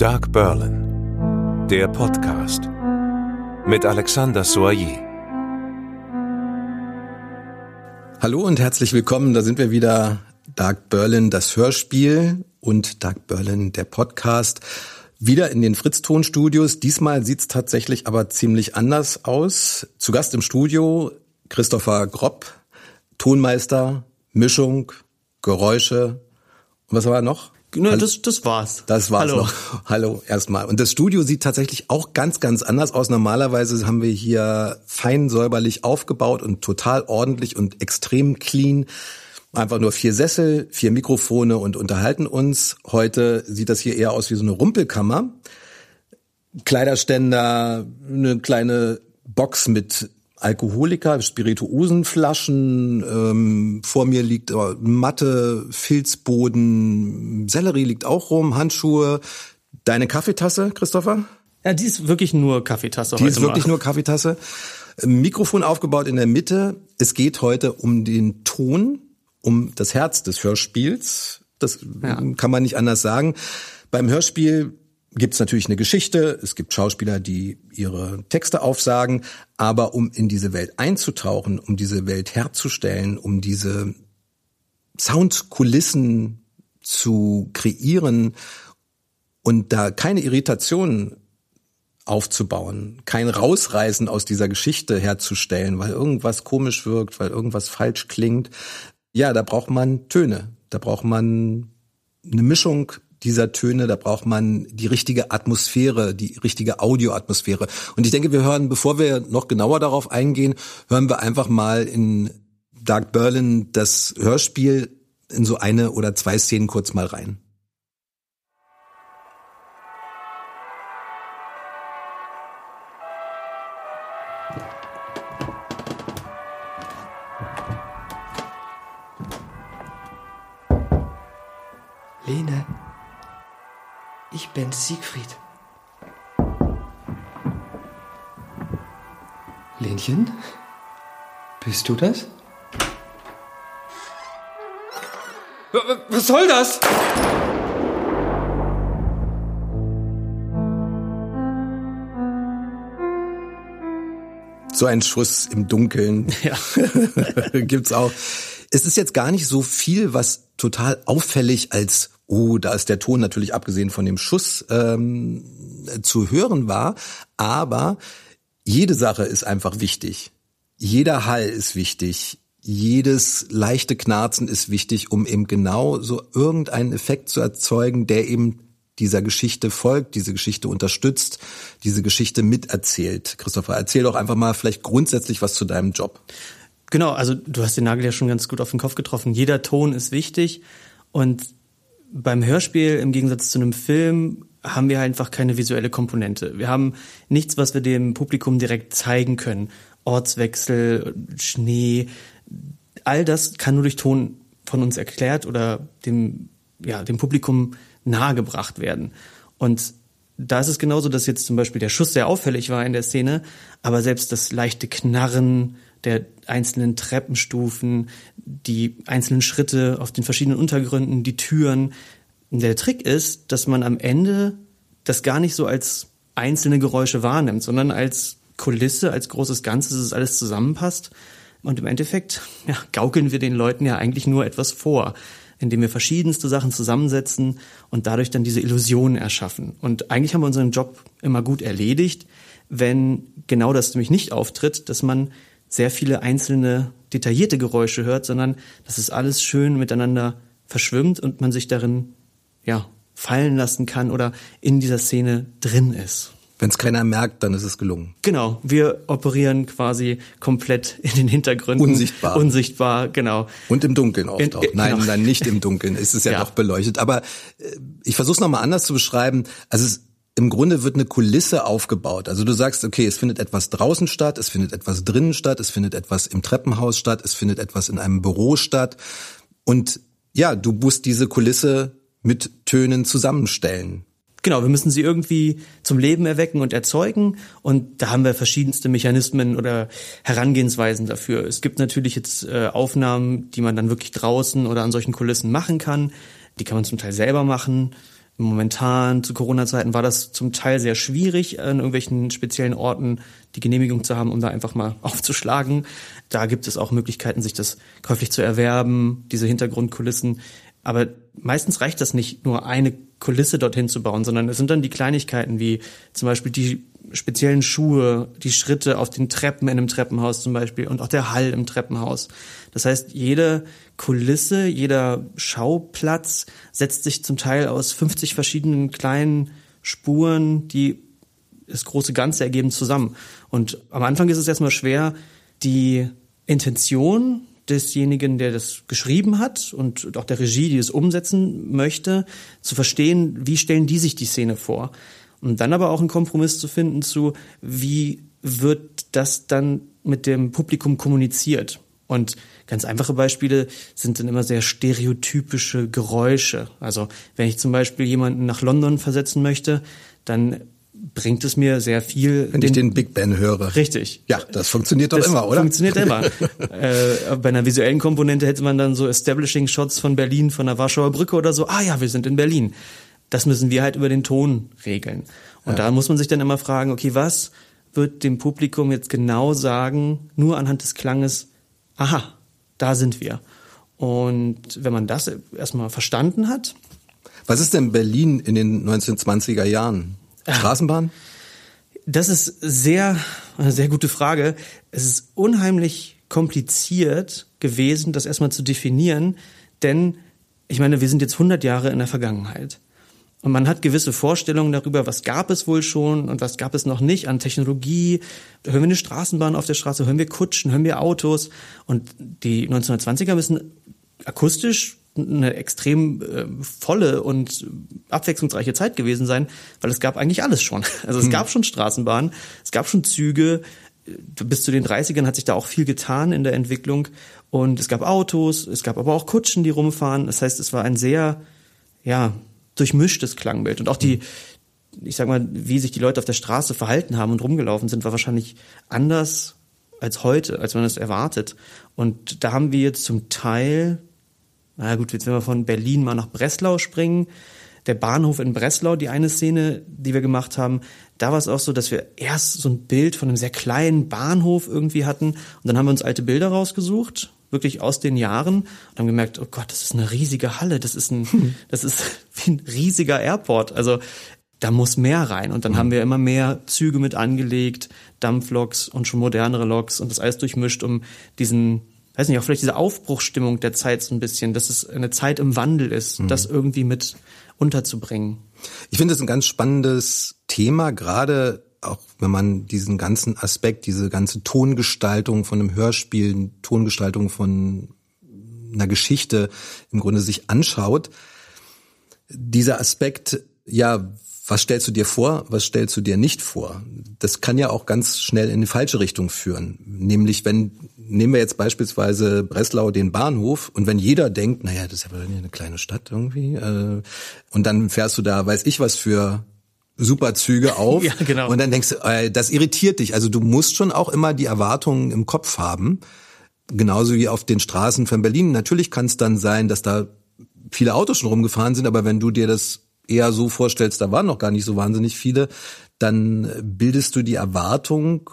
Dark Berlin, der Podcast mit Alexander Soyer. Hallo und herzlich willkommen. Da sind wir wieder. Dark Berlin, das Hörspiel und Dark Berlin, der Podcast. Wieder in den Fritz-Ton-Studios. Diesmal sieht's tatsächlich aber ziemlich anders aus. Zu Gast im Studio Christopher Gropp, Tonmeister, Mischung, Geräusche. Und was war noch? Ne, das, das war's. Das war's Hallo. noch. Hallo erstmal. Und das Studio sieht tatsächlich auch ganz, ganz anders aus. Normalerweise haben wir hier fein säuberlich aufgebaut und total ordentlich und extrem clean. Einfach nur vier Sessel, vier Mikrofone und unterhalten uns. Heute sieht das hier eher aus wie so eine Rumpelkammer. Kleiderständer, eine kleine Box mit Alkoholiker, Spirituosenflaschen, ähm, vor mir liegt äh, Matte, Filzboden, Sellerie liegt auch rum, Handschuhe. Deine Kaffeetasse, Christopher? Ja, die ist wirklich nur Kaffeetasse. Die ist wirklich mal. nur Kaffeetasse. Mikrofon aufgebaut in der Mitte. Es geht heute um den Ton, um das Herz des Hörspiels. Das ja. kann man nicht anders sagen. Beim Hörspiel gibt es natürlich eine Geschichte, es gibt Schauspieler, die ihre Texte aufsagen, aber um in diese Welt einzutauchen, um diese Welt herzustellen, um diese Soundkulissen zu kreieren und da keine Irritationen aufzubauen, kein Rausreißen aus dieser Geschichte herzustellen, weil irgendwas komisch wirkt, weil irgendwas falsch klingt. Ja, da braucht man Töne, da braucht man eine Mischung dieser Töne, da braucht man die richtige Atmosphäre, die richtige Audioatmosphäre. Und ich denke, wir hören, bevor wir noch genauer darauf eingehen, hören wir einfach mal in Dark Berlin das Hörspiel in so eine oder zwei Szenen kurz mal rein. Lene, bin Siegfried. Lenchen? Bist du das? Was soll das? So ein Schuss im Dunkeln ja. gibt's auch. Es ist jetzt gar nicht so viel, was total auffällig als oh, da ist der Ton natürlich abgesehen von dem Schuss ähm, zu hören war, aber jede Sache ist einfach wichtig. Jeder Hall ist wichtig. Jedes leichte Knarzen ist wichtig, um eben genau so irgendeinen Effekt zu erzeugen, der eben dieser Geschichte folgt, diese Geschichte unterstützt, diese Geschichte miterzählt. Christopher, erzähl doch einfach mal vielleicht grundsätzlich was zu deinem Job. Genau, also du hast den Nagel ja schon ganz gut auf den Kopf getroffen. Jeder Ton ist wichtig und beim Hörspiel im Gegensatz zu einem Film haben wir einfach keine visuelle Komponente. Wir haben nichts, was wir dem Publikum direkt zeigen können. Ortswechsel, Schnee, all das kann nur durch Ton von uns erklärt oder dem, ja, dem Publikum nahegebracht werden. Und da ist es genauso, dass jetzt zum Beispiel der Schuss sehr auffällig war in der Szene, aber selbst das leichte Knarren der einzelnen Treppenstufen, die einzelnen Schritte auf den verschiedenen Untergründen, die Türen. Der Trick ist, dass man am Ende das gar nicht so als einzelne Geräusche wahrnimmt, sondern als Kulisse, als großes Ganzes, dass es alles zusammenpasst. Und im Endeffekt ja, gaukeln wir den Leuten ja eigentlich nur etwas vor, indem wir verschiedenste Sachen zusammensetzen und dadurch dann diese Illusionen erschaffen. Und eigentlich haben wir unseren Job immer gut erledigt, wenn genau das nämlich nicht auftritt, dass man sehr viele einzelne detaillierte Geräusche hört, sondern dass es alles schön miteinander verschwimmt und man sich darin ja fallen lassen kann oder in dieser Szene drin ist. Wenn es keiner merkt, dann ist es gelungen. Genau, wir operieren quasi komplett in den Hintergründen. Unsichtbar. Unsichtbar, genau. Und im Dunkeln oft in, auch. Nein, genau. nein, nicht im Dunkeln. Es ist ja, ja. doch beleuchtet. Aber äh, ich versuche es nochmal anders zu beschreiben. Also es, im Grunde wird eine Kulisse aufgebaut. Also du sagst, okay, es findet etwas draußen statt, es findet etwas drinnen statt, es findet etwas im Treppenhaus statt, es findet etwas in einem Büro statt. Und ja, du musst diese Kulisse mit Tönen zusammenstellen. Genau, wir müssen sie irgendwie zum Leben erwecken und erzeugen. Und da haben wir verschiedenste Mechanismen oder Herangehensweisen dafür. Es gibt natürlich jetzt äh, Aufnahmen, die man dann wirklich draußen oder an solchen Kulissen machen kann. Die kann man zum Teil selber machen Momentan zu Corona-Zeiten war das zum Teil sehr schwierig, an irgendwelchen speziellen Orten die Genehmigung zu haben, um da einfach mal aufzuschlagen. Da gibt es auch Möglichkeiten, sich das käuflich zu erwerben, diese Hintergrundkulissen. Aber meistens reicht das nicht, nur eine Kulisse dorthin zu bauen, sondern es sind dann die Kleinigkeiten wie zum Beispiel die speziellen Schuhe, die Schritte auf den Treppen in einem Treppenhaus zum Beispiel und auch der Hall im Treppenhaus. Das heißt, jede Kulisse, jeder Schauplatz setzt sich zum Teil aus 50 verschiedenen kleinen Spuren, die das große Ganze ergeben, zusammen. Und am Anfang ist es erstmal schwer, die Intention desjenigen, der das geschrieben hat und auch der Regie, die es umsetzen möchte, zu verstehen, wie stellen die sich die Szene vor. Und dann aber auch einen Kompromiss zu finden zu, wie wird das dann mit dem Publikum kommuniziert. Und ganz einfache Beispiele sind dann immer sehr stereotypische Geräusche. Also wenn ich zum Beispiel jemanden nach London versetzen möchte, dann bringt es mir sehr viel. Wenn ich den Big Ben höre. Richtig. Ja, das funktioniert doch das immer, oder? Funktioniert immer. äh, bei einer visuellen Komponente hätte man dann so Establishing Shots von Berlin, von der Warschauer Brücke oder so. Ah ja, wir sind in Berlin. Das müssen wir halt über den Ton regeln. Und ja. da muss man sich dann immer fragen, okay, was wird dem Publikum jetzt genau sagen, nur anhand des Klanges, aha, da sind wir. Und wenn man das erstmal verstanden hat. Was ist denn Berlin in den 1920er Jahren? Straßenbahn? Das ist sehr, eine sehr gute Frage. Es ist unheimlich kompliziert gewesen, das erstmal zu definieren, denn ich meine, wir sind jetzt 100 Jahre in der Vergangenheit. Und man hat gewisse Vorstellungen darüber, was gab es wohl schon und was gab es noch nicht an Technologie. Hören wir eine Straßenbahn auf der Straße, hören wir Kutschen, hören wir Autos. Und die 1920er müssen akustisch eine extrem äh, volle und abwechslungsreiche Zeit gewesen sein, weil es gab eigentlich alles schon. Also es hm. gab schon Straßenbahnen, es gab schon Züge. Bis zu den 30ern hat sich da auch viel getan in der Entwicklung. Und es gab Autos, es gab aber auch Kutschen, die rumfahren. Das heißt, es war ein sehr, ja, durchmischtes Klangbild. Und auch die, ich sag mal, wie sich die Leute auf der Straße verhalten haben und rumgelaufen sind, war wahrscheinlich anders als heute, als man es erwartet. Und da haben wir jetzt zum Teil na gut, jetzt wenn wir von Berlin mal nach Breslau springen, der Bahnhof in Breslau, die eine Szene, die wir gemacht haben, da war es auch so, dass wir erst so ein Bild von einem sehr kleinen Bahnhof irgendwie hatten und dann haben wir uns alte Bilder rausgesucht, wirklich aus den Jahren und haben gemerkt, oh Gott, das ist eine riesige Halle, das ist ein, das ist wie ein riesiger Airport. Also da muss mehr rein. Und dann mhm. haben wir immer mehr Züge mit angelegt, Dampfloks und schon modernere Loks und das alles durchmischt, um diesen weiß nicht, auch vielleicht diese Aufbruchsstimmung der Zeit so ein bisschen, dass es eine Zeit im Wandel ist, mhm. das irgendwie mit unterzubringen. Ich finde es ein ganz spannendes Thema, gerade auch wenn man diesen ganzen Aspekt, diese ganze Tongestaltung von einem Hörspiel, Tongestaltung von einer Geschichte im Grunde sich anschaut. Dieser Aspekt, ja, was stellst du dir vor, was stellst du dir nicht vor? Das kann ja auch ganz schnell in die falsche Richtung führen. Nämlich, wenn, nehmen wir jetzt beispielsweise Breslau den Bahnhof und wenn jeder denkt, naja, das ist ja eine kleine Stadt irgendwie, äh, und dann fährst du da, weiß ich was für Superzüge auf. ja, genau. Und dann denkst du, äh, das irritiert dich. Also du musst schon auch immer die Erwartungen im Kopf haben. Genauso wie auf den Straßen von Berlin. Natürlich kann es dann sein, dass da viele Autos schon rumgefahren sind, aber wenn du dir das eher so vorstellst, da waren noch gar nicht so wahnsinnig viele, dann bildest du die Erwartung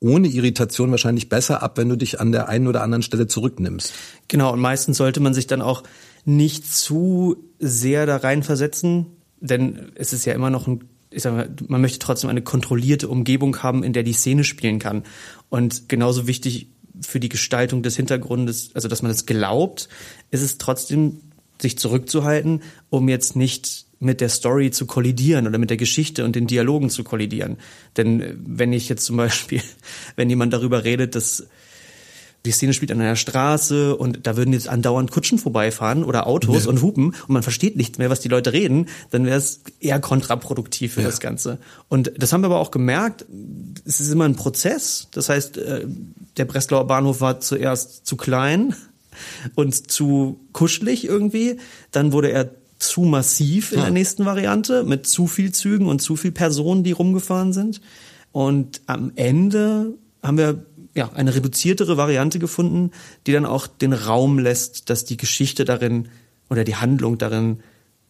ohne Irritation wahrscheinlich besser ab, wenn du dich an der einen oder anderen Stelle zurücknimmst. Genau, und meistens sollte man sich dann auch nicht zu sehr da reinversetzen, denn es ist ja immer noch ein ich sag mal, man möchte trotzdem eine kontrollierte Umgebung haben, in der die Szene spielen kann. Und genauso wichtig für die Gestaltung des Hintergrundes, also dass man es das glaubt, ist es trotzdem, sich zurückzuhalten, um jetzt nicht mit der Story zu kollidieren oder mit der Geschichte und den Dialogen zu kollidieren. Denn äh, wenn ich jetzt zum Beispiel, wenn jemand darüber redet, dass die Szene spielt an einer Straße und da würden jetzt andauernd Kutschen vorbeifahren oder Autos ja. und hupen und man versteht nicht mehr, was die Leute reden, dann wäre es eher kontraproduktiv für ja. das Ganze. Und das haben wir aber auch gemerkt, es ist immer ein Prozess. Das heißt, äh, der Breslauer Bahnhof war zuerst zu klein und zu kuschelig irgendwie, dann wurde er zu massiv in der nächsten Variante mit zu viel Zügen und zu viel Personen, die rumgefahren sind. Und am Ende haben wir ja eine reduziertere Variante gefunden, die dann auch den Raum lässt, dass die Geschichte darin oder die Handlung darin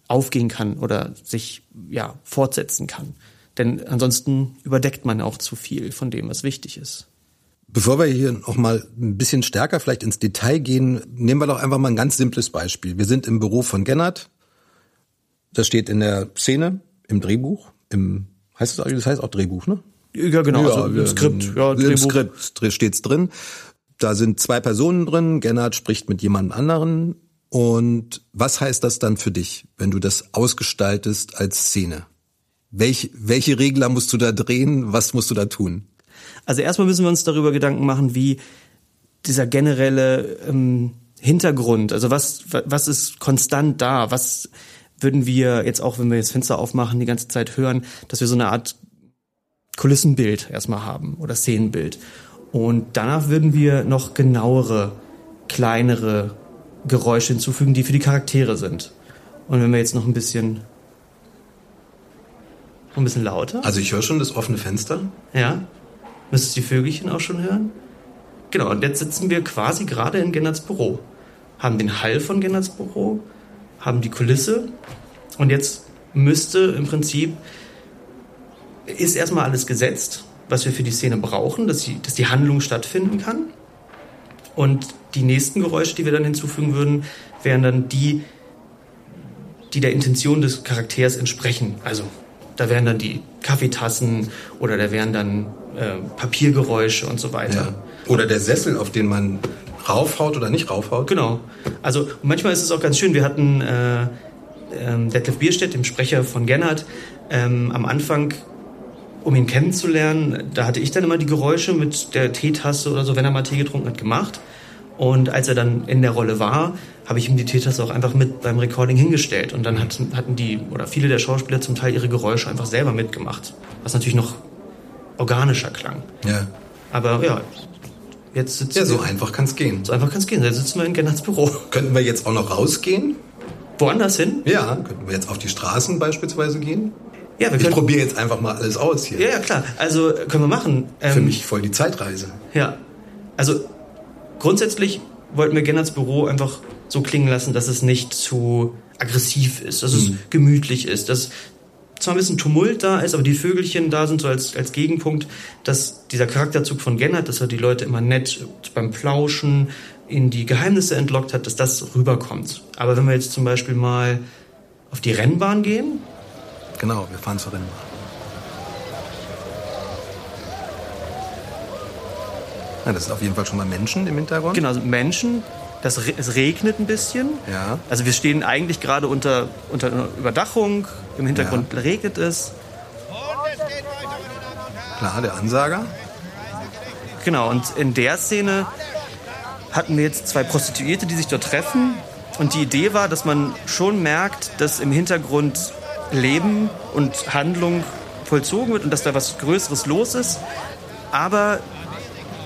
aufgehen kann oder sich ja fortsetzen kann. Denn ansonsten überdeckt man auch zu viel von dem, was wichtig ist. Bevor wir hier noch mal ein bisschen stärker vielleicht ins Detail gehen, nehmen wir doch einfach mal ein ganz simples Beispiel. Wir sind im Büro von Gennard. Das steht in der Szene, im Drehbuch, im heißt es, das heißt auch Drehbuch, ne? Ja, genau, ja, also im Skript, ja, Drehbuch. Im Skript steht's drin. Da sind zwei Personen drin. Gennard spricht mit jemand anderen. Und was heißt das dann für dich, wenn du das ausgestaltest als Szene? Welch, welche Regler musst du da drehen? Was musst du da tun? Also erstmal müssen wir uns darüber Gedanken machen, wie dieser generelle ähm, Hintergrund, also was, was ist konstant da? Was würden wir jetzt auch, wenn wir jetzt Fenster aufmachen, die ganze Zeit hören, dass wir so eine Art Kulissenbild erstmal haben oder Szenenbild. Und danach würden wir noch genauere, kleinere Geräusche hinzufügen, die für die Charaktere sind. Und wenn wir jetzt noch ein bisschen ein bisschen lauter. Also ich höre schon das offene Fenster. Ja. Müsstest du die Vögelchen auch schon hören? Genau, und jetzt sitzen wir quasi gerade in Gennerts Büro. Haben den Hall von Gennerts Büro, haben die Kulisse und jetzt müsste im Prinzip, ist erstmal alles gesetzt, was wir für die Szene brauchen, dass die, dass die Handlung stattfinden kann. Und die nächsten Geräusche, die wir dann hinzufügen würden, wären dann die, die der Intention des Charakters entsprechen. Also da wären dann die Kaffeetassen oder da wären dann äh, Papiergeräusche und so weiter. Ja. Oder der Sessel, auf den man raufhaut oder nicht raufhaut. Genau. Also manchmal ist es auch ganz schön. Wir hatten äh, äh, Detlef Bierstedt, dem Sprecher von Gennard, ähm, am Anfang um ihn kennenzulernen, da hatte ich dann immer die Geräusche mit der Teetasse oder so, wenn er mal Tee getrunken hat, gemacht. Und als er dann in der Rolle war, habe ich ihm die Teetasse auch einfach mit beim Recording hingestellt. Und dann hatten, hatten die oder viele der Schauspieler zum Teil ihre Geräusche einfach selber mitgemacht. Was natürlich noch organischer klang. Ja. Aber ja, jetzt sitzen Ja, so einfach kann es gehen. So einfach kann es gehen. Jetzt sitzen wir in Gennards Büro. Könnten wir jetzt auch noch rausgehen? Woanders hin? Ja, könnten wir jetzt auf die Straßen beispielsweise gehen? Ja, wir ich probiere jetzt einfach mal alles aus hier. Ja, ja, klar. Also können wir machen. Ähm, Für mich voll die Zeitreise. Ja. Also grundsätzlich wollten wir Gennards Büro einfach so klingen lassen, dass es nicht zu aggressiv ist, dass es mhm. gemütlich ist, dass zwar ein bisschen Tumult da ist, aber die Vögelchen da sind so als, als Gegenpunkt, dass dieser Charakterzug von Gennard, dass er die Leute immer nett beim Plauschen in die Geheimnisse entlockt hat, dass das rüberkommt. Aber wenn wir jetzt zum Beispiel mal auf die Rennbahn gehen, Genau, wir fahren zur Rennbahn. Ja, das ist auf jeden Fall schon mal Menschen im Hintergrund. Genau, also Menschen. Das, es regnet ein bisschen. Ja. Also wir stehen eigentlich gerade unter, unter einer Überdachung. Im Hintergrund ja. regnet es. Klar, der Ansager. Genau, und in der Szene hatten wir jetzt zwei Prostituierte, die sich dort treffen. Und die Idee war, dass man schon merkt, dass im Hintergrund Leben und Handlung vollzogen wird und dass da was Größeres los ist. Aber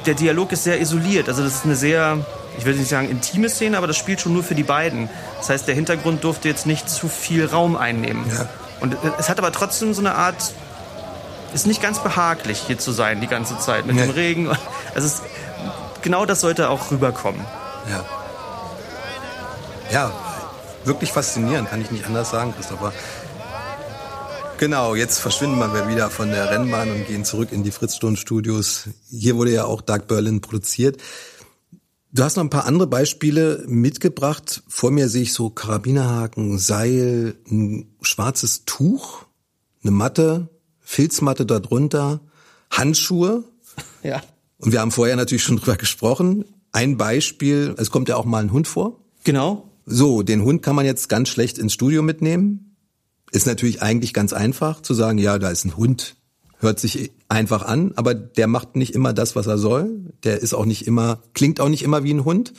der Dialog ist sehr isoliert. Also das ist eine sehr, ich würde nicht sagen intime Szene, aber das spielt schon nur für die beiden. Das heißt, der Hintergrund durfte jetzt nicht zu viel Raum einnehmen. Ja. Und es hat aber trotzdem so eine Art, ist nicht ganz behaglich hier zu sein die ganze Zeit mit nee. dem Regen. Also es, genau das sollte auch rüberkommen. Ja. Ja, wirklich faszinierend, kann ich nicht anders sagen, Christopher. Genau, jetzt verschwinden wir wieder von der Rennbahn und gehen zurück in die Fritzstone-Studios. Hier wurde ja auch Dark Berlin produziert. Du hast noch ein paar andere Beispiele mitgebracht. Vor mir sehe ich so Karabinerhaken, Seil, ein schwarzes Tuch, eine Matte, Filzmatte darunter, Handschuhe. Ja. Und wir haben vorher natürlich schon drüber gesprochen. Ein Beispiel, es kommt ja auch mal ein Hund vor. Genau. So, den Hund kann man jetzt ganz schlecht ins Studio mitnehmen. Ist natürlich eigentlich ganz einfach zu sagen, ja, da ist ein Hund, hört sich einfach an, aber der macht nicht immer das, was er soll. Der ist auch nicht immer, klingt auch nicht immer wie ein Hund.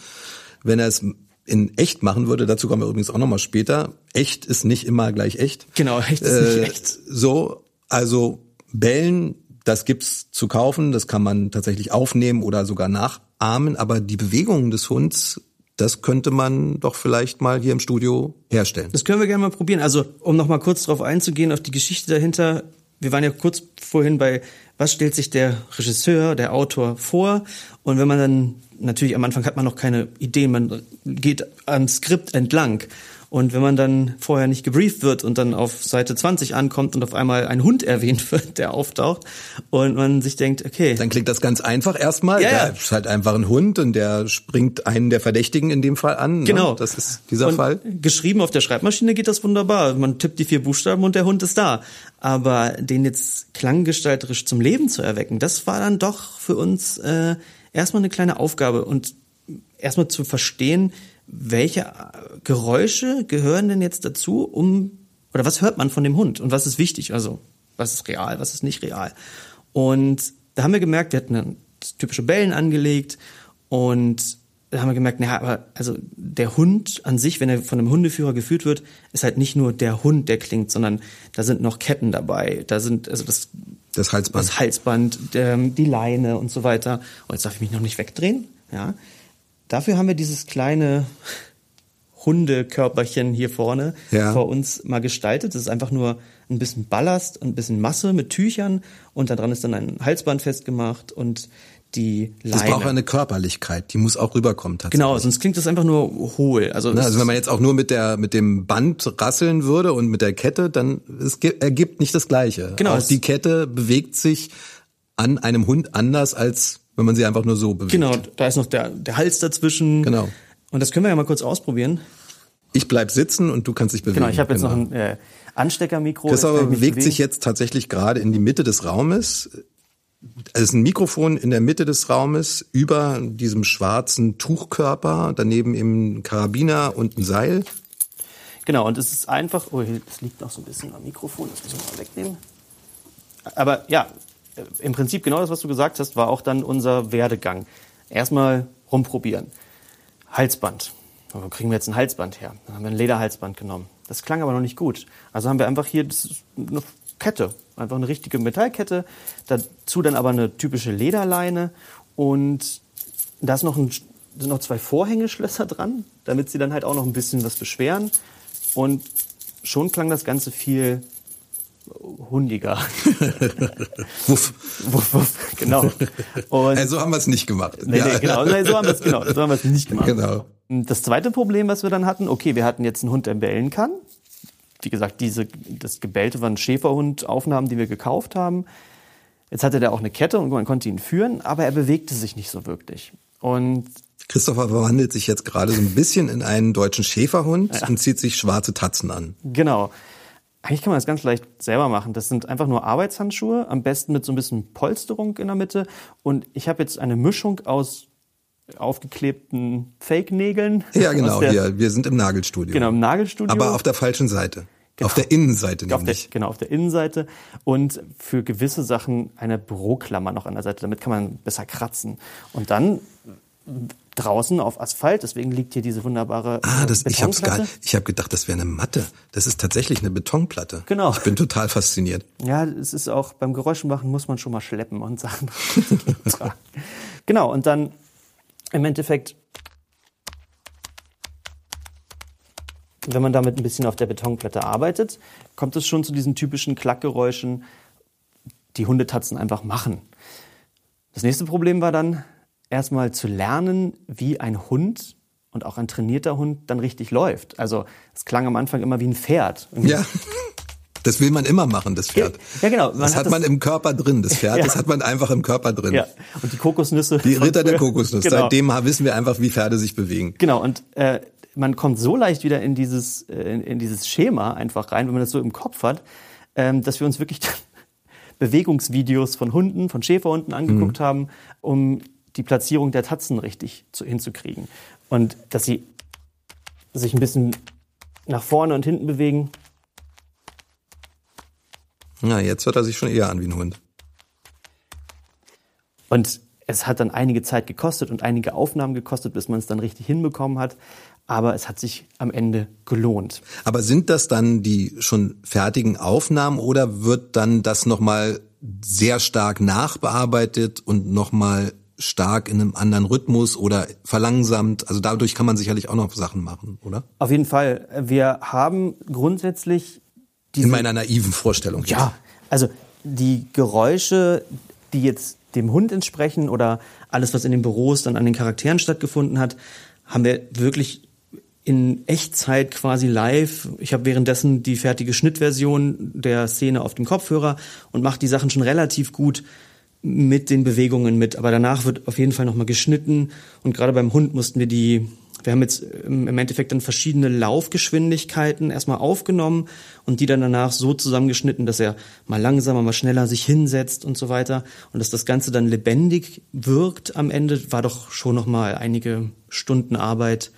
Wenn er es in echt machen würde, dazu kommen wir übrigens auch nochmal später, echt ist nicht immer gleich echt. Genau, echt ist äh, nicht echt. So, also Bellen, das gibt's zu kaufen, das kann man tatsächlich aufnehmen oder sogar nachahmen, aber die Bewegungen des Hunds das könnte man doch vielleicht mal hier im Studio herstellen. Das können wir gerne mal probieren. Also, um noch mal kurz darauf einzugehen, auf die Geschichte dahinter. Wir waren ja kurz vorhin bei, was stellt sich der Regisseur, der Autor vor? Und wenn man dann, natürlich am Anfang hat man noch keine Ideen, man geht am Skript entlang. Und wenn man dann vorher nicht gebrieft wird und dann auf Seite 20 ankommt und auf einmal ein Hund erwähnt wird, der auftaucht und man sich denkt, okay. Dann klingt das ganz einfach erstmal. Ja, ja. Ist halt einfach ein Hund und der springt einen der Verdächtigen in dem Fall an. Genau. Ne? Das ist dieser und Fall. Geschrieben auf der Schreibmaschine geht das wunderbar. Man tippt die vier Buchstaben und der Hund ist da. Aber den jetzt klanggestalterisch zum Leben zu erwecken, das war dann doch für uns äh, erstmal eine kleine Aufgabe und erstmal zu verstehen, welche äh, Geräusche gehören denn jetzt dazu, um oder was hört man von dem Hund und was ist wichtig? Also was ist real, was ist nicht real? Und da haben wir gemerkt, wir hatten dann typische Bellen angelegt und haben wir gemerkt, naja, aber also der Hund an sich, wenn er von einem Hundeführer geführt wird, ist halt nicht nur der Hund, der klingt, sondern da sind noch Ketten dabei, da sind also das Das Halsband. das Halsband, der, die Leine und so weiter. Und jetzt darf ich mich noch nicht wegdrehen. Ja. Dafür haben wir dieses kleine Hundekörperchen hier vorne Ja. vor uns mal gestaltet. Das ist einfach nur ein bisschen Ballast, ein bisschen Masse mit Tüchern und da dran ist dann ein Halsband festgemacht und die Leine. Das braucht eine Körperlichkeit, die muss auch rüberkommen tatsächlich. genau, sonst klingt das einfach nur hohl. Also, es- Also wenn man jetzt auch nur mit der mit dem Band rasseln würde und mit der Kette, dann es ergibt nicht das Gleiche. Genau, Auch die Kette bewegt sich an einem Hund anders als wenn man sie einfach nur so bewegt. genau, da ist noch der, der Hals dazwischen. Genau. Und das können wir ja mal kurz ausprobieren. Ich bleib sitzen und du kannst dich bewegen. Genau, ich habe jetzt noch ein äh, Ansteckermikro. ich mich bewegt sich jetzt tatsächlich gerade in die Mitte des Raumes. Es ist ein Mikrofon in der Mitte des Raumes über diesem schwarzen Tuchkörper, daneben eben ein Karabiner und ein Seil. Genau, und es ist einfach, oh, das liegt noch so ein bisschen am Mikrofon, das müssen wir mal wegnehmen. Aber ja, äh, im Prinzip genau das, was du gesagt hast, war auch dann unser Werdegang. Erstmal rumprobieren. Halsband. Wo kriegen wir jetzt ein Halsband her? Dann haben wir ein Lederhalsband genommen. Das klang aber noch nicht gut. Also haben wir einfach hier eine Kette, einfach eine richtige Metallkette. Dazu dann aber eine typische Lederleine und da ist noch ein, sind noch zwei Vorhängeschlösser dran, damit sie dann halt auch noch ein bisschen was beschweren. Und schon klang das Ganze viel hundiger. Wuff. wuff, wuff, genau. Und Also haben wir es nicht gemacht. Nee, Ja. nee, genau. Nee, so haben wir es genau. So haben nicht gemacht. Genau. Das zweite Problem, was wir dann hatten, okay, wir hatten jetzt einen Hund, der bellen kann. Wie gesagt, diese, das Gebellte waren Schäferhund-Aufnahmen, die wir gekauft haben. Jetzt hatte der auch eine Kette und man konnte ihn führen, aber er bewegte sich nicht so wirklich. Und Christopher verwandelt sich jetzt gerade so ein bisschen in einen deutschen Schäferhund und zieht sich schwarze Tatzen an. Genau. Eigentlich kann man das ganz leicht selber machen. Das sind einfach nur Arbeitshandschuhe, am besten mit so ein bisschen Polsterung in der Mitte. Und ich habe jetzt eine Mischung aus aufgeklebten Fake-Nägeln. Ja, genau, der, hier. Wir sind im Nagelstudio. Genau, im Nagelstudio. Aber auf der falschen Seite. Auf der Innenseite auf der, nämlich. genau, auf der Innenseite und für gewisse Sachen eine Büroklammer noch an der Seite. Damit kann man besser kratzen. Und dann draußen auf Asphalt, deswegen liegt hier diese wunderbare Ah, äh, das, ich hab's gar, ich habe gedacht, das wäre eine Matte. Das ist tatsächlich eine Betonplatte. Genau. Ich bin total fasziniert. Ja, es ist auch beim Geräuschemachen muss man schon mal schleppen und Sachen tragen. Genau, und dann im Endeffekt, wenn man damit ein bisschen auf der Betonplatte arbeitet, kommt es schon zu diesen typischen Klackgeräuschen, die Hundetatzen einfach machen. Das nächste Problem war dann erstmal zu lernen, wie ein Hund und auch ein trainierter Hund dann richtig läuft. Also es klang am Anfang immer wie ein Pferd. Ja. Das will man immer machen, das Pferd. Ja, genau. Man das hat hat man das- im Körper drin, das Pferd. Ja. Das hat man einfach im Körper drin. Ja, und die Kokosnüsse. Die Ritter der. Kokosnuss. Genau. Seitdem wissen wir einfach, wie Pferde sich bewegen. Genau, und äh, man kommt so leicht wieder in dieses, äh, in, in dieses Schema einfach rein, wenn man das so im Kopf hat, ähm, dass wir uns wirklich Bewegungsvideos von Hunden, von Schäferhunden angeguckt Mhm. haben, um die Platzierung der Tatzen richtig zu, hinzukriegen. Und dass sie sich ein bisschen nach vorne und hinten bewegen. Na, jetzt hört er sich schon eher an wie ein Hund. Und es hat dann einige Zeit gekostet und einige Aufnahmen gekostet, bis man es dann richtig hinbekommen hat. Aber es hat sich am Ende gelohnt. Aber sind das dann die schon fertigen Aufnahmen oder wird dann das nochmal sehr stark nachbearbeitet und nochmal stark in einem anderen Rhythmus oder verlangsamt? Also dadurch kann man sicherlich auch noch Sachen machen, oder? Auf jeden Fall. Wir haben grundsätzlich In meiner naiven Vorstellung. jetzt. ja, also die Geräusche, die jetzt dem Hund entsprechen oder alles, was in den Büros dann an den Charakteren stattgefunden hat, haben wir wirklich in Echtzeit quasi live. Ich habe währenddessen die fertige Schnittversion der Szene auf dem Kopfhörer und mache die Sachen schon relativ gut mit den Bewegungen mit. Aber danach wird auf jeden Fall nochmal geschnitten. Und gerade beim Hund mussten wir die, wir haben jetzt im Endeffekt dann verschiedene Laufgeschwindigkeiten erstmal aufgenommen und die dann danach so zusammengeschnitten, dass er mal langsamer, mal schneller sich hinsetzt und so weiter. Und dass das Ganze dann lebendig wirkt am Ende, war doch schon nochmal einige Stunden Arbeit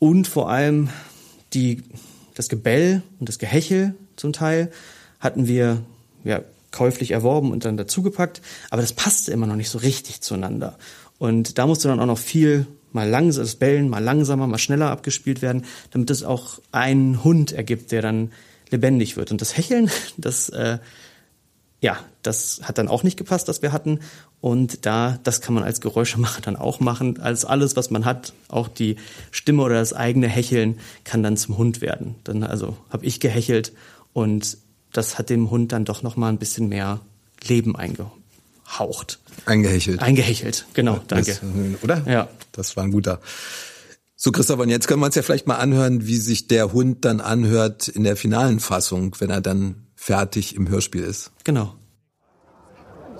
und vor allem die, das Gebell und das Gehechel zum Teil hatten wir ja, käuflich erworben und dann dazugepackt, aber das passte immer noch nicht so richtig zueinander. Und da musste dann auch noch viel mal langsam, das Bellen mal langsamer, mal schneller abgespielt werden, damit es auch einen Hund ergibt, der dann lebendig wird. Und das Hecheln, das äh, ja, das hat dann auch nicht gepasst, das wir hatten. Und da, das kann man als Geräuschemacher dann auch machen. Als alles, was man hat, auch die Stimme oder das eigene Hecheln kann dann zum Hund werden. Dann also habe ich gehechelt und das hat dem Hund dann doch noch mal ein bisschen mehr Leben eingehaucht. Eingehechelt. Eingehechelt, genau, danke. Das, oder? Ja. Das war ein guter. So, Christoph, und jetzt können wir uns ja vielleicht mal anhören, wie sich der Hund dann anhört in der finalen Fassung, wenn er dann fertig im Hörspiel ist. Genau.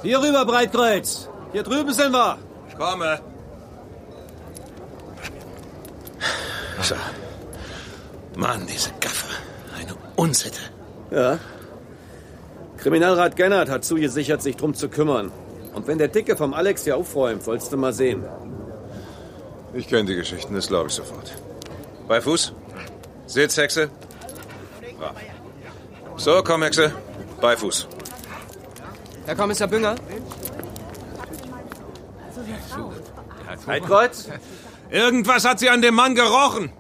Hier rüber, Breitkreuz. Hier drüben sind wir. Ich komme. So. Mann, diese Gaffer. Eine Unsitte. Ja. Kriminalrat Gennert hat zugesichert, sich drum zu kümmern. Und wenn der Dicke vom Alex hier aufräumt, sollst du mal sehen. Ich kenne die Geschichten, das glaube ich sofort. Bei Fuß? Sitzhexe? Ja. So, komm, Hexe. Bei Fuß. Herr Kommissar Bünger? Breitkreuz? Irgendwas hat sie an dem Mann gerochen.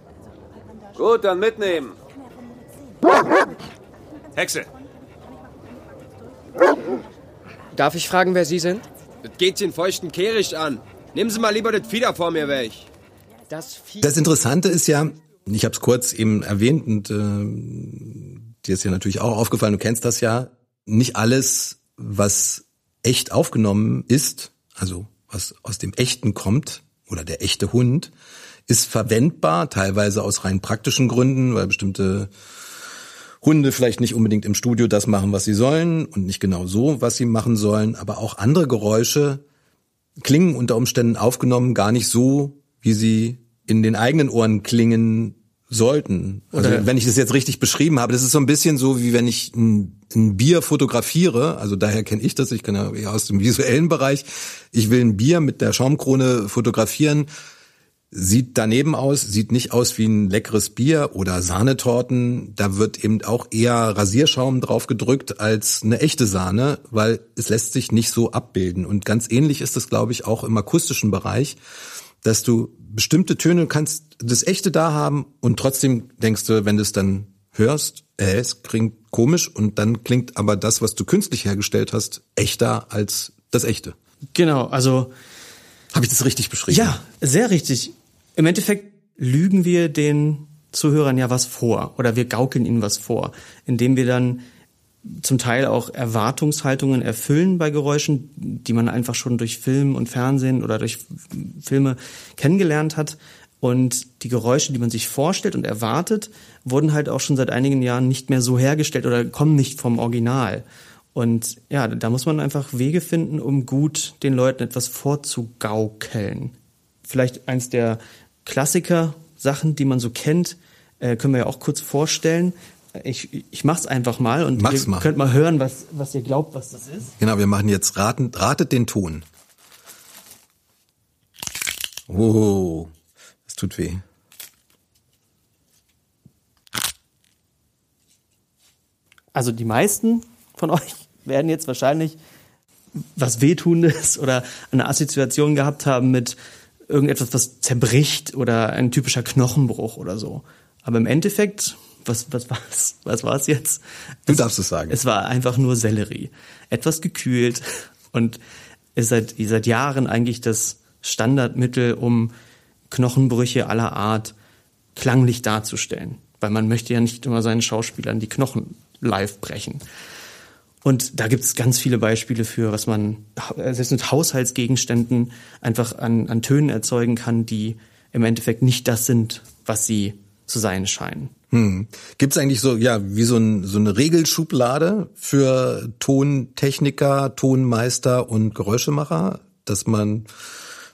Gut, dann mitnehmen. Hexe. Darf ich fragen, wer Sie sind? Das geht Sie einen feuchten Kehricht an. Nehmen Sie mal lieber das Fieder vor mir weg. Das Vieh. Das Interessante ist ja, ich habe es kurz eben erwähnt und äh, dir ist ja natürlich auch aufgefallen, du kennst das ja, nicht alles, was echt aufgenommen ist, also was aus dem Echten kommt oder der echte Hund, ist verwendbar, teilweise aus rein praktischen Gründen, weil bestimmte Hunde vielleicht nicht unbedingt im Studio das machen, was sie sollen und nicht genau so, was sie machen sollen, aber auch andere Geräusche klingen unter Umständen aufgenommen gar nicht so, wie sie in den eigenen Ohren klingen sollten. Also Oder- wenn ich das jetzt richtig beschrieben habe, das ist so ein bisschen so, wie wenn ich ein, ein Bier fotografiere, also daher kenne ich das, ich kenne ja eher aus dem visuellen Bereich. Ich will ein Bier mit der Schaumkrone fotografieren, sieht daneben aus, sieht nicht aus wie ein leckeres Bier oder Sahnetorten. Da wird eben auch eher Rasierschaum drauf gedrückt als eine echte Sahne, weil es lässt sich nicht so abbilden. Und ganz ähnlich ist es, glaube ich, auch im akustischen Bereich, dass du bestimmte Töne kannst das echte da haben und trotzdem denkst du, wenn du es dann hörst, äh, es klingt komisch und dann klingt aber das, was du künstlich hergestellt hast, echter als das echte. Genau, also Habe ich das richtig beschrieben? Ja, sehr richtig. Im Endeffekt lügen wir den Zuhörern ja was vor oder wir gaukeln ihnen was vor, indem wir dann zum Teil auch Erwartungshaltungen erfüllen bei Geräuschen, die man einfach schon durch Film und Fernsehen oder durch Filme kennengelernt hat. Und die Geräusche, die man sich vorstellt und erwartet, wurden halt auch schon seit einigen Jahren nicht mehr so hergestellt oder kommen nicht vom Original. Und ja, da muss man einfach Wege finden, um gut den Leuten etwas vorzugaukeln. Vielleicht eins der Klassiker-Sachen, die man so kennt, äh, können wir ja auch kurz vorstellen. Ich, ich mach's einfach mal und Mach's ihr mal. könnt mal hören, was, was ihr glaubt, was das ist. Genau, wir machen jetzt raten, ratet den Ton. Oh, das tut weh. Also die meisten von euch werden jetzt wahrscheinlich was Wehtundes oder eine Assoziation gehabt haben mit irgendetwas, was zerbricht oder ein typischer Knochenbruch oder so. Aber im Endeffekt, was, was war's? Was war's jetzt? Du Es- darfst es sagen. Es war einfach nur Sellerie. Etwas gekühlt und ist seit, seit Jahren eigentlich das Standardmittel, um Knochenbrüche aller Art klanglich darzustellen. Weil man möchte ja nicht immer seinen Schauspielern die Knochen live brechen. Und da gibt es ganz viele Beispiele für, was man äh, selbst mit Haushaltsgegenständen einfach an, an Tönen erzeugen kann, die im Endeffekt nicht das sind, was sie zu sein scheinen. Hm. Gibt es eigentlich so, ja, wie so, ein, so eine Regelschublade für Tontechniker, Tonmeister und Geräuschemacher, dass man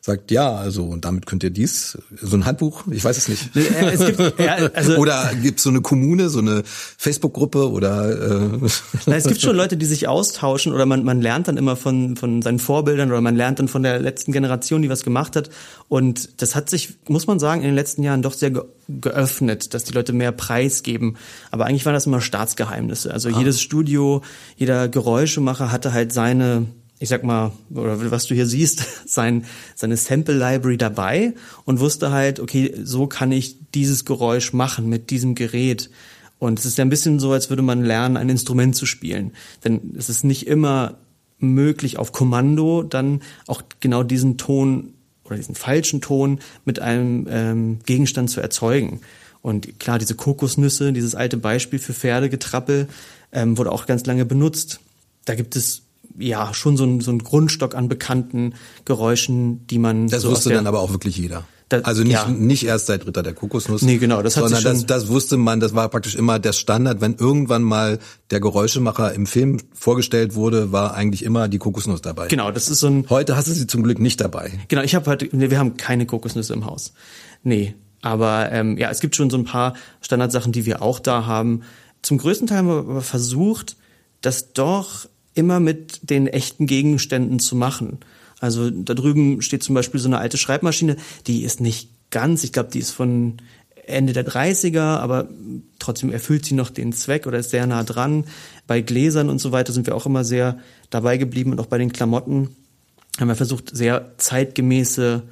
sagt, ja, also und damit könnt ihr dies, so ein Handbuch, ich weiß es nicht. Es gibt, ja, also, oder gibt es so eine Kommune, so eine Facebook-Gruppe oder äh. Na, es gibt schon Leute, die sich austauschen oder man, man lernt dann immer von, von seinen Vorbildern oder man lernt dann von der letzten Generation, die was gemacht hat. Und das hat sich, muss man sagen, in den letzten Jahren doch sehr ge geöffnet, dass die Leute mehr preisgeben. Aber eigentlich waren das immer Staatsgeheimnisse. Also ah. jedes Studio, jeder Geräuschemacher hatte halt seine ich sag mal, oder was du hier siehst, sein, seine Sample Library dabei und wusste halt, okay, so kann ich dieses Geräusch machen mit diesem Gerät. Und es ist ja ein bisschen so, als würde man lernen, ein Instrument zu spielen. Denn es ist nicht immer möglich, auf Kommando dann auch genau diesen Ton oder diesen falschen Ton mit einem ähm, Gegenstand zu erzeugen. Und klar, diese Kokosnüsse, dieses alte Beispiel für Pferdegetrappel, ähm, wurde auch ganz lange benutzt. Da gibt es ja schon so ein, so ein Grundstock an bekannten Geräuschen, die man. Das so wusste dann aber auch wirklich jeder. Das, also nicht, ja. nicht erst seit Ritter der Kokosnuss. Nee, genau, das hat sondern das, das wusste man, das war praktisch immer der Standard. Wenn irgendwann mal der Geräuschemacher im Film vorgestellt wurde, war eigentlich immer die Kokosnuss dabei. Genau, das ist so ein. Heute hast du sie zum Glück nicht dabei. Genau, ich habe heute, nee, wir haben keine Kokosnüsse im Haus. Nee, aber ähm, ja, es gibt schon so ein paar Standardsachen, die wir auch da haben. Zum größten Teil haben wir aber versucht, das doch immer mit den echten Gegenständen zu machen. Also da drüben steht zum Beispiel so eine alte Schreibmaschine, die ist nicht ganz, ich glaube, die ist von Ende der 30er, aber trotzdem erfüllt sie noch den Zweck oder ist sehr nah dran. Bei Gläsern und so weiter sind wir auch immer sehr dabei geblieben und auch bei den Klamotten haben wir versucht, sehr zeitgemäße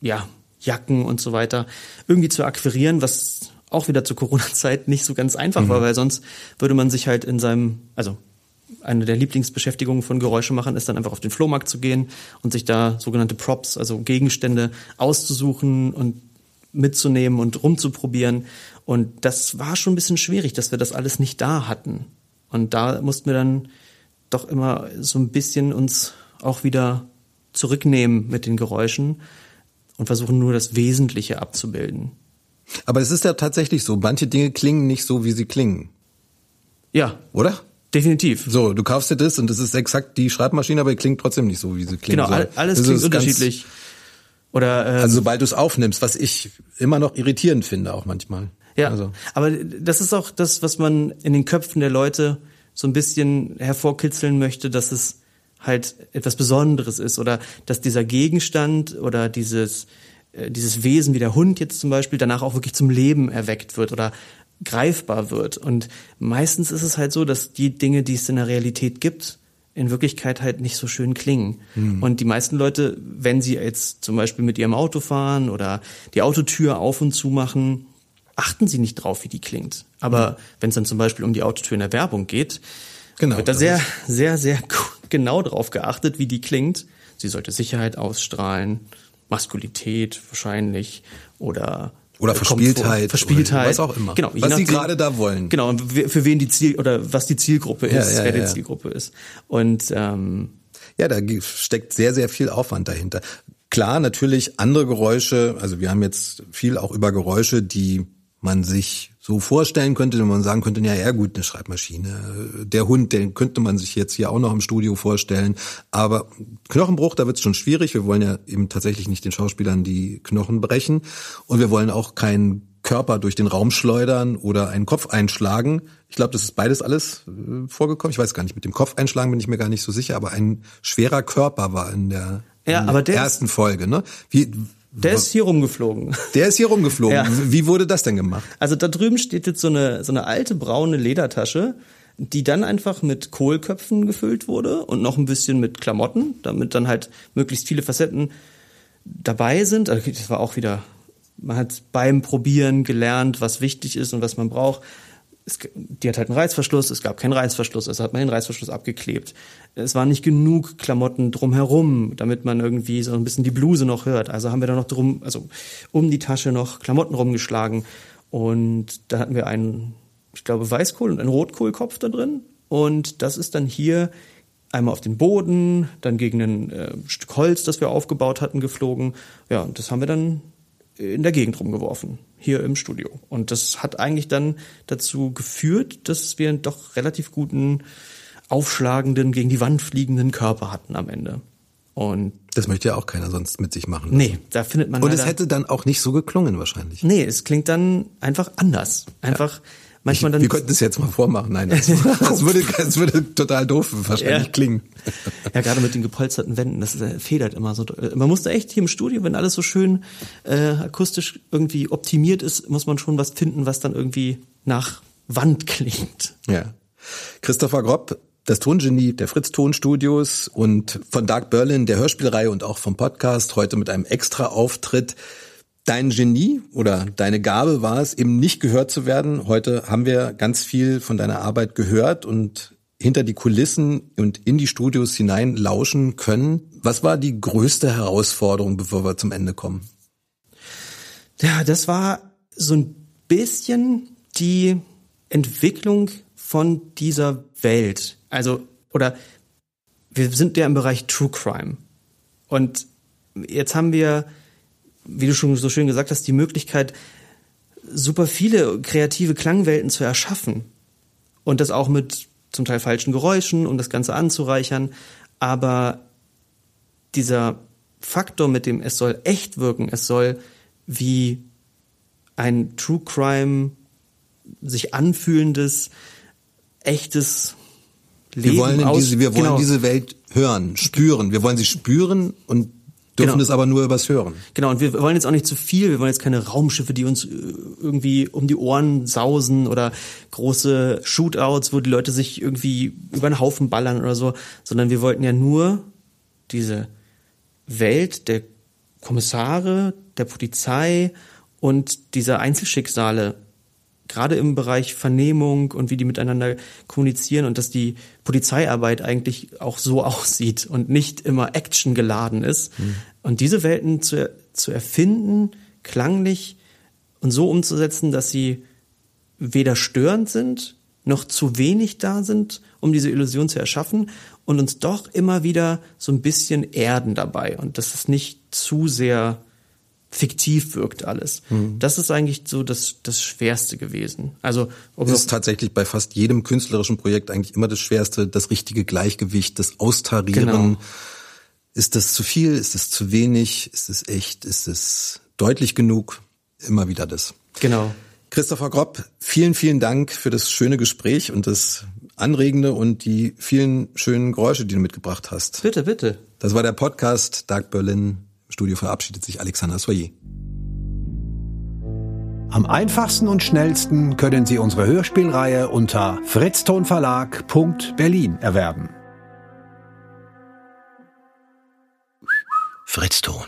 ja, Jacken und so weiter irgendwie zu akquirieren, was auch wieder zur Corona-Zeit nicht so ganz einfach mhm. war, weil sonst würde man sich halt in seinem, also eine der Lieblingsbeschäftigungen von Geräuschemachern ist dann einfach auf den Flohmarkt zu gehen und sich da sogenannte Props, also Gegenstände auszusuchen und mitzunehmen und rumzuprobieren. Und das war schon ein bisschen schwierig, dass wir das alles nicht da hatten. Und da mussten wir dann doch immer so ein bisschen uns auch wieder zurücknehmen mit den Geräuschen und versuchen nur das Wesentliche abzubilden. Aber es ist ja tatsächlich so, manche Dinge klingen nicht so, wie sie klingen. Ja. Oder? Definitiv. So, du kaufst dir das und das ist exakt die Schreibmaschine, aber die klingt trotzdem nicht so, wie sie klingt. Genau, soll. alles klingt unterschiedlich. Oder ähm, also sobald du es aufnimmst, was ich immer noch irritierend finde, auch manchmal. Ja, also. aber das ist auch das, was man in den Köpfen der Leute so ein bisschen hervorkitzeln möchte, dass es halt etwas Besonderes ist oder dass dieser Gegenstand oder dieses äh, dieses Wesen wie der Hund jetzt zum Beispiel danach auch wirklich zum Leben erweckt wird oder greifbar wird. Und meistens ist es halt so, dass die Dinge, die es in der Realität gibt, in Wirklichkeit halt nicht so schön klingen. Mhm. Und die meisten Leute, wenn sie jetzt zum Beispiel mit ihrem Auto fahren oder die Autotür auf und zu machen, achten sie nicht drauf, wie die klingt. Aber mhm. wenn es dann zum Beispiel um die Autotür in der Werbung geht, genau, wird da sehr, sehr, sehr genau drauf geachtet, wie die klingt. Sie sollte Sicherheit ausstrahlen, Maskulität wahrscheinlich oder oder Verspieltheit. Verspieltheit. Oder was auch immer. Genau. Was sie gerade da wollen. Genau. Und für wen die Ziel, oder was die Zielgruppe ist, ja, ja, wer ja, die Zielgruppe ist. Und, ähm, ja, da steckt sehr, sehr viel Aufwand dahinter. Klar, natürlich andere Geräusche, also wir haben jetzt viel auch über Geräusche, die man sich so vorstellen könnte, wenn man sagen könnte, ja, ja gut, eine Schreibmaschine. Der Hund, den könnte man sich jetzt hier auch noch im Studio vorstellen. Aber Knochenbruch, da wird es schon schwierig. Wir wollen ja eben tatsächlich nicht den Schauspielern die Knochen brechen. Und wir wollen auch keinen Körper durch den Raum schleudern oder einen Kopf einschlagen. Ich glaube, das ist beides alles äh, vorgekommen. Ich weiß gar nicht, mit dem Kopf einschlagen bin ich mir gar nicht so sicher, aber ein schwerer Körper war in der, ja, in aber der ersten Folge. Ne? Wie, der ist hier rumgeflogen. Der ist hier rumgeflogen. Ja. Wie wurde das denn gemacht? Also da drüben steht jetzt so eine, so eine alte braune Ledertasche, die dann einfach mit Kohlköpfen gefüllt wurde und noch ein bisschen mit Klamotten, damit dann halt möglichst viele Facetten dabei sind. Also das war auch wieder, man hat beim Probieren gelernt, was wichtig ist und was man braucht es, die hat halt einen Reißverschluss, es gab keinen Reißverschluss, also hat man den Reißverschluss abgeklebt. Es war nicht genug Klamotten drumherum, damit man irgendwie so ein bisschen die Bluse noch hört. Also haben wir da noch drum, also um die Tasche noch Klamotten rumgeschlagen. Und da hatten wir einen, ich glaube, Weißkohl und einen Rotkohlkopf da drin. Und das ist dann hier einmal auf den Boden, dann gegen ein äh, Stück Holz, das wir aufgebaut hatten, geflogen. Ja, und das haben wir dann in der Gegend rumgeworfen, hier im Studio. Und das hat eigentlich dann dazu geführt, dass wir einen doch relativ guten, aufschlagenden, gegen die Wand fliegenden Körper hatten am Ende. Und das möchte ja auch keiner sonst mit sich machen. Nee, da findet man. Und es hätte dann auch nicht so geklungen wahrscheinlich. Nee, es klingt dann einfach anders. Einfach. Ja manchmal dann. Wir könnten es jetzt mal vormachen. Nein, das, das, würde, das würde total doof wahrscheinlich ja. klingen. Ja, gerade mit den gepolsterten Wänden, das federt immer so. Man musste echt hier im Studio, wenn alles so schön äh, akustisch irgendwie optimiert ist, muss man schon was finden, was dann irgendwie nach Wand klingt. Ja. Christopher Gropp, das Tongenie der Fritz Tonstudios und von Dark Berlin, der Hörspielreihe und auch vom Podcast, heute mit einem extra Auftritt dein Genie oder deine Gabe war es, eben nicht gehört zu werden. Heute haben wir ganz viel von deiner Arbeit gehört und hinter die Kulissen und in die Studios hinein lauschen können. Was war die größte Herausforderung, bevor wir zum Ende kommen? Ja, das war so ein bisschen die Entwicklung von dieser Welt. Also, oder wir sind ja im Bereich True Crime. Und jetzt haben wir wie du schon so schön gesagt hast, die Möglichkeit, super viele kreative Klangwelten zu erschaffen. Und das auch mit zum Teil falschen Geräuschen, um das Ganze anzureichern. Aber dieser Faktor mit dem, es soll echt wirken, es soll wie ein True Crime sich anfühlendes, echtes Leben wir wollen, diese, wir wollen genau. diese Welt hören, spüren. Wir wollen sie spüren und dürfen genau. es aber nur übers Hören. Genau, und wir wollen jetzt auch nicht zu viel, wir wollen jetzt keine Raumschiffe, die uns äh, irgendwie um die Ohren sausen oder große Shootouts, wo die Leute sich irgendwie über den Haufen ballern oder so, sondern wir wollten ja nur diese Welt der Kommissare, der Polizei und dieser Einzelschicksale gerade im Bereich Vernehmung und wie die miteinander kommunizieren und dass die Polizeiarbeit eigentlich auch so aussieht und nicht immer Action geladen ist. Mhm. Und diese Welten zu, zu erfinden, klanglich und so umzusetzen, dass sie weder störend sind, noch zu wenig da sind, um diese Illusion zu erschaffen und uns doch immer wieder so ein bisschen erden dabei und dass es nicht zu sehr fiktiv wirkt alles. Mhm. Das ist eigentlich so das, das Schwerste gewesen. Also um ist tatsächlich bei fast jedem künstlerischen Projekt eigentlich immer das Schwerste, das richtige Gleichgewicht, das Austarieren. Genau. Ist das zu viel? Ist es zu wenig? Ist es echt? Ist es deutlich genug? Immer wieder das. Genau. Christopher Gropp, vielen, vielen Dank für das schöne Gespräch und das Anregende und die vielen schönen Geräusche, die du mitgebracht hast. Bitte, bitte. Das war der Podcast Dark Berlin Studio verabschiedet sich Alexander Soyer. Am einfachsten und schnellsten können Sie unsere Hörspielreihe unter fritztonverlag.berlin erwerben. Fritzton